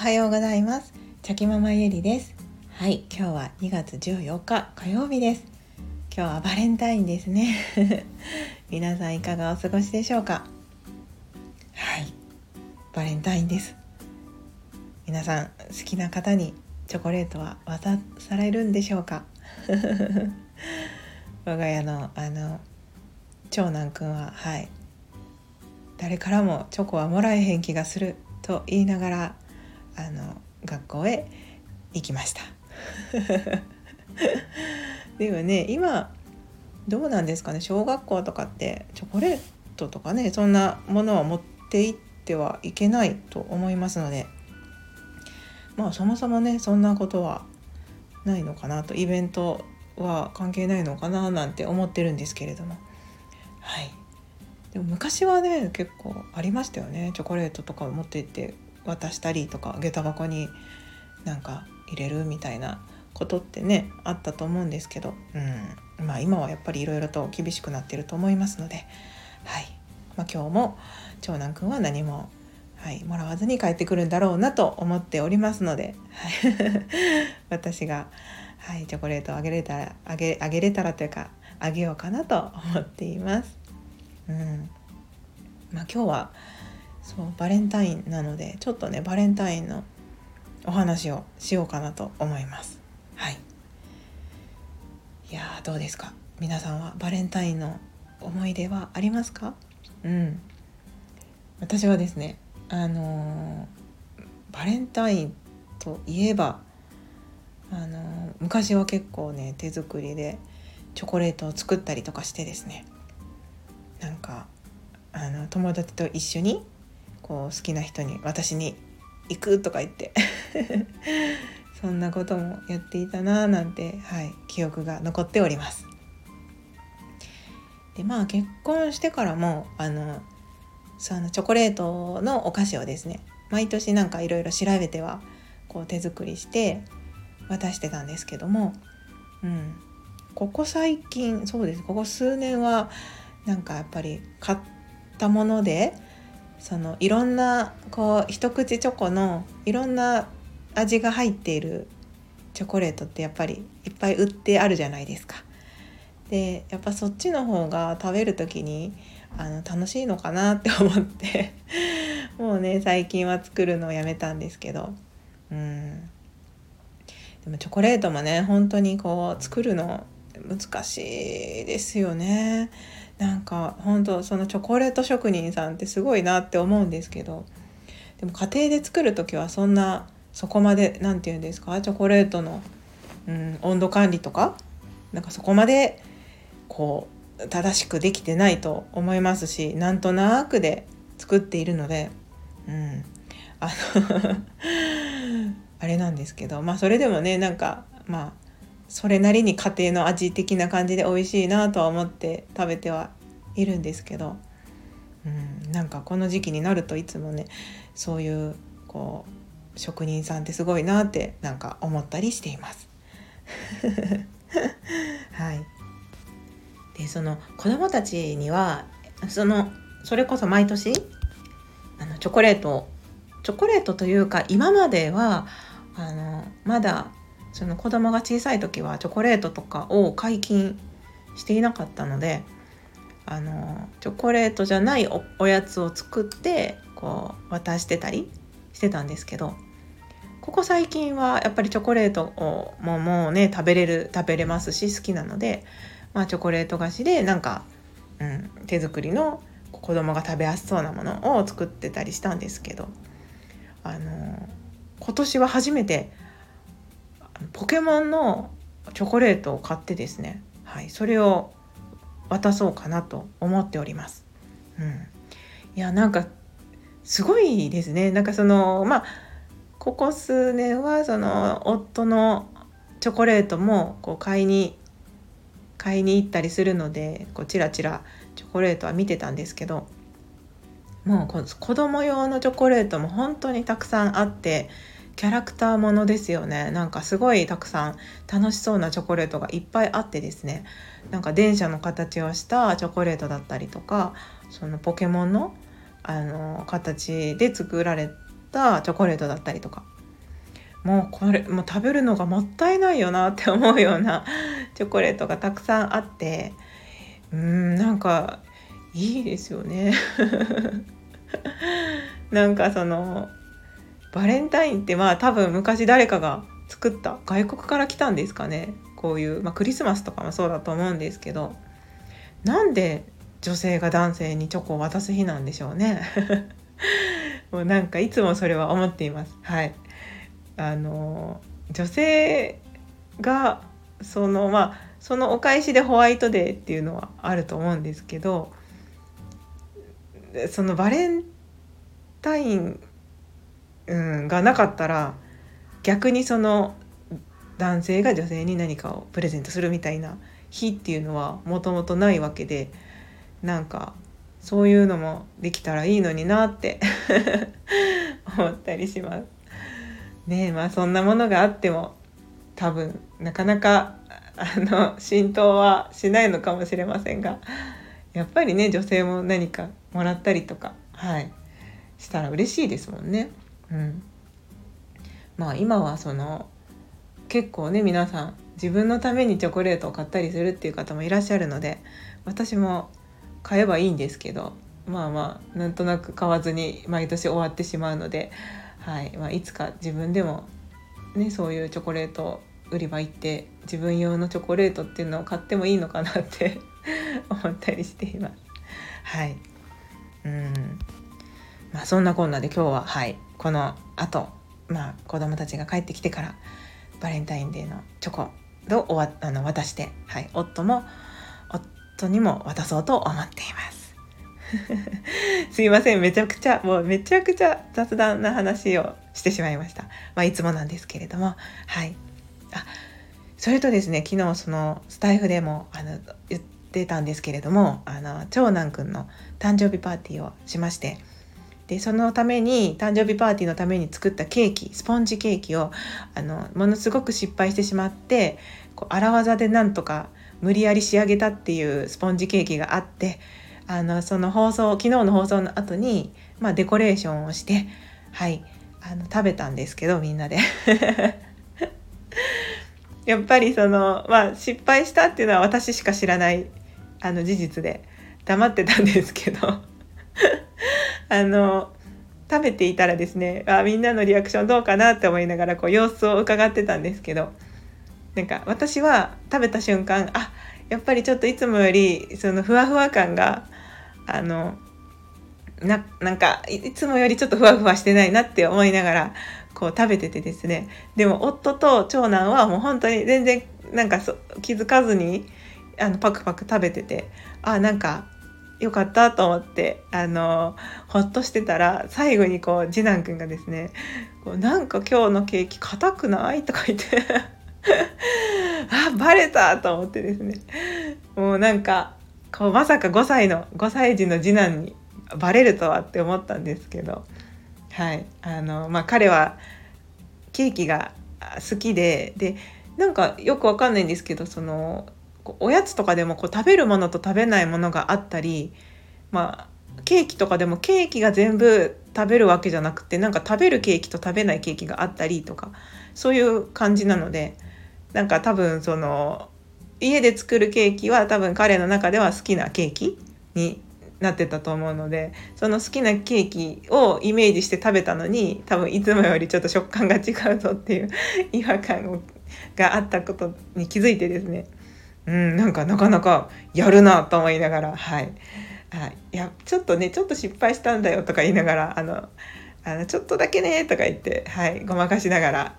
はようございます。チャキママゆりです。はい。今日は2月14日火曜日です。今日はバレンタインですね。皆さんいかがお過ごしでしょうか？はい。バレンタインです。皆さん好きな方にチョコレートは渡されるんでしょうか？我が家のあの長男くんははい。誰からもチョコはもらえへん気がすると言いながらあの学校へ行きました。でもね今どうなんですかね。小学校とかってチョコレートとかねそんなものは持って行ってはいけないと思いますので。まあそもそもねそんなことはないのかなと。イベントは関係ないのかななんて思ってるんですけれども。はい。でも昔はね結構ありましたよね。チョコレートとかを持って行って渡したりとか下駄箱になんか入れるみたいなことってねあったと思うんですけど、うん、まあ今はやっぱりいろいろと厳しくなってると思いますので、はい。まあ、今日も長男くんは何も、はい、もらわずに帰ってくるんだろうなと思っておりますので、はい、私が、はい、チョコレートをあげれたらあげあげれたらというかあげようかなと思っています。うん。まあ、今日はそうバレンタインなのでちょっとねバレンタインのお話をしようかなと思います。はい。いやどうですか？皆さんはバレンタインの思い出はありますか？うん。私はですねあのー、バレンタインといえばあのー、昔は結構ね手作りでチョコレートを作ったりとかしてですね。なんかあの友達と一緒にこう好きな人に私に行くとか言って そんなこともやっていたななんて、はい、記憶が残っております。でまあ結婚してからもあのそのチョコレートのお菓子をですね毎年なんかいろいろ調べてはこう手作りして渡してたんですけども、うん、ここ最近そうですここ数年はなんかやっぱり買ったものでそのいろんなこう一口チョコのいろんな味が入っているチョコレートってやっぱりいっぱい売ってあるじゃないですか。でやっぱそっちの方が食べる時にあの楽しいのかなって思って もうね最近は作るのをやめたんですけどうんでもチョコレートもね本当にこう作るの難しいですよね。なんか本当そのチョコレート職人さんってすごいなって思うんですけどでも家庭で作る時はそんなそこまで何て言うんですか？チョコレートの、うん、温度管理とか？なんかそこまでこう正しくできてないと思いますしなんとなくで作っているので、うん、あの あれなんですけどまあそれでもねなんかまあそれなりに家庭の味的な感じで美味しいなとは思って食べてはいるんですけど、うん、なんかこの時期になるといつもねそういうこう職人さんってすごいなってなんか思ったりしています。はい、でその子どもたちにはそのそれこそ毎年あのチョコレートチョコレートというか今まではあのまだその子供が小さい時はチョコレートとかを解禁していなかったのであのチョコレートじゃないおやつを作ってこう渡してたりしてたんですけどここ最近はやっぱりチョコレートをもうもうね食べれる食べれますし好きなので、まあ、チョコレート菓子でなんか、うん、手作りの子供が食べやすそうなものを作ってたりしたんですけどあの今年は初めてポケモンのチョコレートを買ってですね、はい、それを渡そうかなと思っております。うん、いやなんかすごいですねなんかそのまあここ数年はその夫のチョコレートもこう買いに買いに行ったりするのでこうチラチラチョコレートは見てたんですけどもう子供用のチョコレートも本当にたくさんあってキャラクターものですよね。なんかすごいたくさん楽しそうなチョコレートがいっぱいあってですね。なんか電車の形をしたチョコレートだったりとかそのポケモンのあの形で作られたチョコレートだったりとか。もうこれもう食べるのがもったいないよなって思うような チョコレートがたくさんあって。うんなんかいいですよね。なんかそのバレンタインってまあ多分昔誰かが作った外国から来たんですかね。こういう、まあ、クリスマスとかもそうだと思うんですけど。なんで女性が男性にチョコを渡す日なんでしょうね。もうなんかいつもそれは思っています。はい。あの女性がそのまあそのお返しでホワイトデーっていうのはあると思うんですけどそのバレンタイン、うん、がなかったら逆にその男性が女性に何かをプレゼントするみたいな日っていうのはもともとないわけでなんかそういうのもできたらいいのになって 思ったりします。ねまあそんなものがあっても多分なかなかあの浸透はしないのかもしれませんがやっぱりね女性も何かもらったりとかはいしたら嬉しいですもんね。うん、まあ今はその結構ね皆さん自分のためにチョコレートを買ったりするっていう方もいらっしゃるので私も買えばいいんですけどまあまあなんとなく買わずに毎年終わってしまうので、はい。まあ、いつか自分でも、ね、そういうチョコレート売り場行って自分用のチョコレートっていうのを買ってもいいのかなって 思ったりしています。はい。うん。まあ、そんなこんなで今日は、はい、このあと、まあ、子供たちが帰ってきてからバレンタインデーのチョコをおわあの渡して、はい、夫も夫にも渡そうと思っています。すいませんめちゃくちゃもうめちゃくちゃ雑談な話をしてしまいました。まあ、いつもなんですけれどもはいあそれとですね昨日そのスタイフでもあの言ってたんですけれどもあの長男くんの誕生日パーティーをしましてでそのために誕生日パーティーのために作ったケーキスポンジケーキをあのものすごく失敗してしまってこう荒技でなんとか無理やり仕上げたっていうスポンジケーキがあってあのその放送昨日の放送の後にまあ、デコレーションをしてはいあの食べたんですけどみんなで。やっぱりそのまあ失敗したっていうのは私しか知らないあの事実で。黙ってたんですけど。あの食べていたらですねあみんなのリアクションどうかなって思いながらこう様子を伺ってたんですけどなんか私は食べた瞬間あやっぱりちょっといつもよりそのふわふわ感があのななんかいつもよりちょっとふわふわしてないなって思いながらこう食べててですね。でも夫と長男はもう本当に全然なんか気づかずにあのパクパク食べててあなんかよかったと思ってあのほっとしてたら最後にこう次男くんがですね「こうなんか今日のケーキ硬くない?」とか言って あバレたと思ってですねもうなんかこうまさか5歳の5歳児の次男にバレるとはって思ったんですけどはいあのまあ彼はケーキが好きででなんかよくわかんないんですけどそのおやつとかでもこう食べるものと食べないものがあったりまあケーキとかでもケーキが全部食べるわけじゃなくてなんか食べるケーキと食べないケーキがあったりとかそういう感じなのでなんか多分その家で作るケーキは多分彼の中では好きなケーキになってたと思うのでその好きなケーキをイメージして食べたのに多分いつもよりちょっと食感が違うぞっていう違和感があったことに気づいてですね。うん、なんかなかなかやるなと思いながら、はい。はい、いや、ちょっとね、ちょっと失敗したんだよとか言いながら、あの、あのちょっとだけねとか言って、はい、ごまかしながら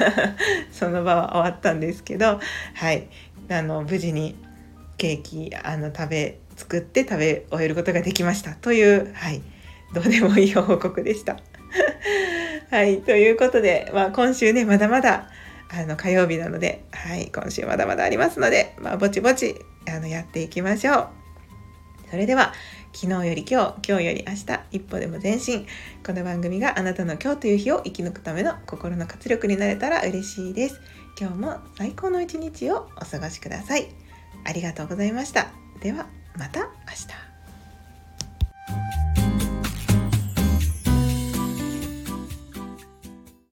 その場は終わったんですけど、はい、あの無事にケーキあの食べ作って食べ終えることができましたという、はい、どうでもいい報告でした。はい、ということで、まあ、今週ねまだまだあの火曜日なので、はい、今週まだまだありますので、まあ、ぼちぼちあのやっていきましょう。それでは昨日より今日今日より明日一歩でも前進。この番組があなたの今日という日を生き抜くための心の活力になれたら嬉しいです。今日も最高の一日をお過ごしください。ありがとうございました。ではまた明日。